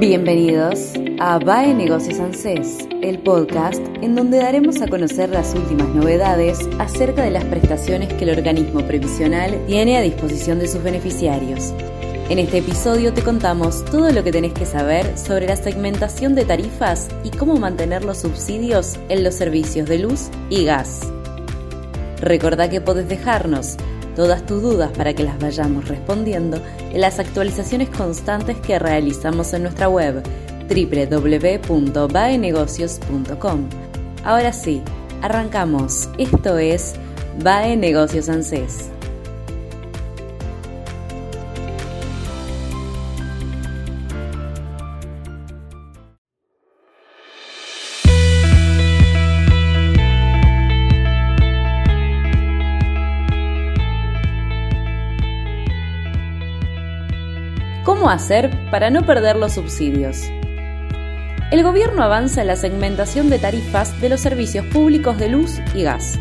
Bienvenidos a BAE Negocios ANSES, el podcast en donde daremos a conocer las últimas novedades acerca de las prestaciones que el organismo previsional tiene a disposición de sus beneficiarios. En este episodio te contamos todo lo que tenés que saber sobre la segmentación de tarifas y cómo mantener los subsidios en los servicios de luz y gas. Recordá que podés dejarnos todas tus dudas para que las vayamos respondiendo en las actualizaciones constantes que realizamos en nuestra web www.baenegocios.com. Ahora sí, arrancamos. Esto es Bae Negocios ANSES. ¿Cómo hacer para no perder los subsidios? El gobierno avanza en la segmentación de tarifas de los servicios públicos de luz y gas.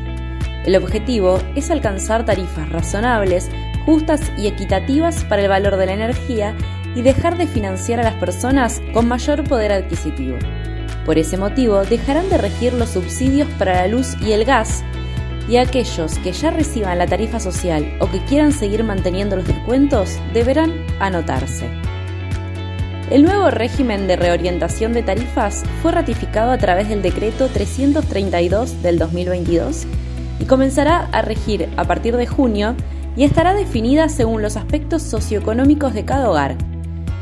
El objetivo es alcanzar tarifas razonables, justas y equitativas para el valor de la energía y dejar de financiar a las personas con mayor poder adquisitivo. Por ese motivo, dejarán de regir los subsidios para la luz y el gas y aquellos que ya reciban la tarifa social o que quieran seguir manteniendo los descuentos deberán anotarse. El nuevo régimen de reorientación de tarifas fue ratificado a través del decreto 332 del 2022 y comenzará a regir a partir de junio y estará definida según los aspectos socioeconómicos de cada hogar.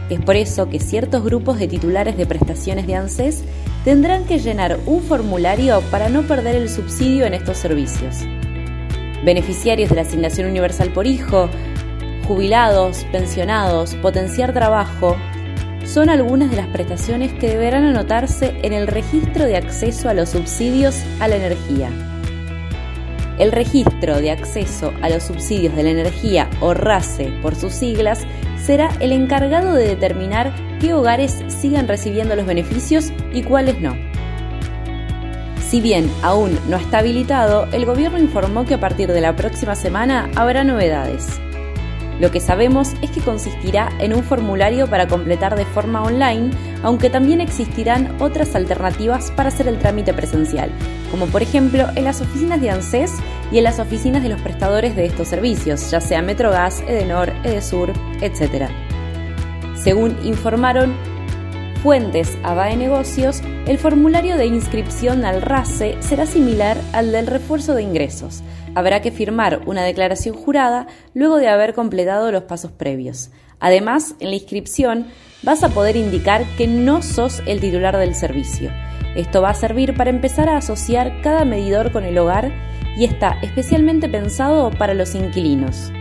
Es por eso que ciertos grupos de titulares de prestaciones de ANSES tendrán que llenar un formulario para no perder el subsidio en estos servicios. Beneficiarios de la asignación universal por hijo, jubilados, pensionados, potenciar trabajo, son algunas de las prestaciones que deberán anotarse en el registro de acceso a los subsidios a la energía. El registro de acceso a los subsidios de la energía o RACE por sus siglas será el encargado de determinar qué hogares sigan recibiendo los beneficios y cuáles no. Si bien aún no está habilitado, el gobierno informó que a partir de la próxima semana habrá novedades. Lo que sabemos es que consistirá en un formulario para completar de forma online, aunque también existirán otras alternativas para hacer el trámite presencial, como por ejemplo en las oficinas de ANSES y en las oficinas de los prestadores de estos servicios, ya sea Metrogas, Edenor, Edesur, etc. Según informaron fuentes a BAE Negocios, el formulario de inscripción al RACE será similar al del refuerzo de ingresos. Habrá que firmar una declaración jurada luego de haber completado los pasos previos. Además, en la inscripción vas a poder indicar que no sos el titular del servicio. Esto va a servir para empezar a asociar cada medidor con el hogar y está especialmente pensado para los inquilinos.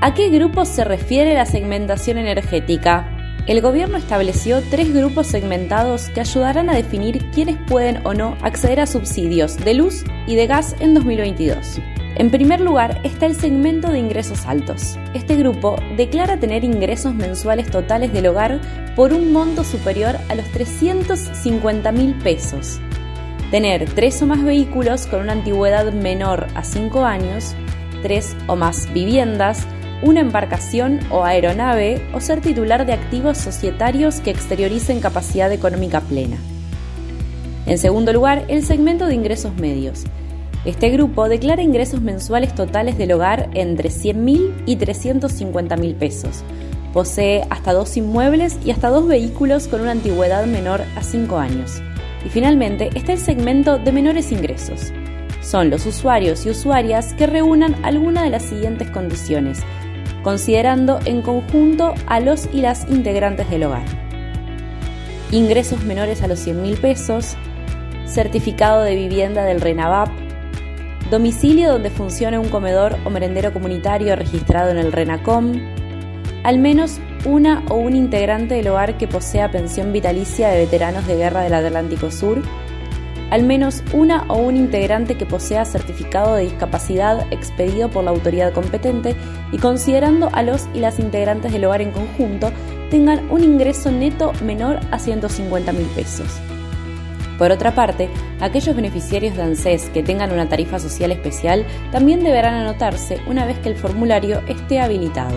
¿A qué grupos se refiere la segmentación energética? El gobierno estableció tres grupos segmentados que ayudarán a definir quiénes pueden o no acceder a subsidios de luz y de gas en 2022. En primer lugar está el segmento de ingresos altos. Este grupo declara tener ingresos mensuales totales del hogar por un monto superior a los 350 mil pesos. Tener tres o más vehículos con una antigüedad menor a 5 años, tres o más viviendas, una embarcación o aeronave o ser titular de activos societarios que exterioricen capacidad económica plena. En segundo lugar, el segmento de ingresos medios. Este grupo declara ingresos mensuales totales del hogar entre 100.000 y 350.000 pesos. Posee hasta dos inmuebles y hasta dos vehículos con una antigüedad menor a 5 años. Y finalmente está el segmento de menores ingresos. Son los usuarios y usuarias que reúnan alguna de las siguientes condiciones, considerando en conjunto a los y las integrantes del hogar. Ingresos menores a los 100 mil pesos, certificado de vivienda del RENAVAP, domicilio donde funcione un comedor o merendero comunitario registrado en el RENACOM, al menos una o un integrante del hogar que posea pensión vitalicia de veteranos de guerra del Atlántico Sur, al menos una o un integrante que posea certificado de discapacidad expedido por la autoridad competente y considerando a los y las integrantes del hogar en conjunto tengan un ingreso neto menor a 150 mil pesos. Por otra parte, aquellos beneficiarios de ANSES que tengan una tarifa social especial también deberán anotarse una vez que el formulario esté habilitado.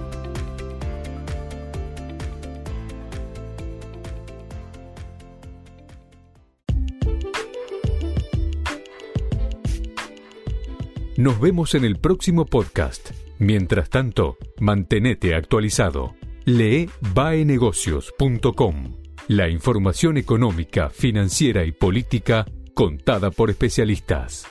Nos vemos en el próximo podcast. Mientras tanto, mantenete actualizado. Lee baenegocios.com. La información económica, financiera y política contada por especialistas.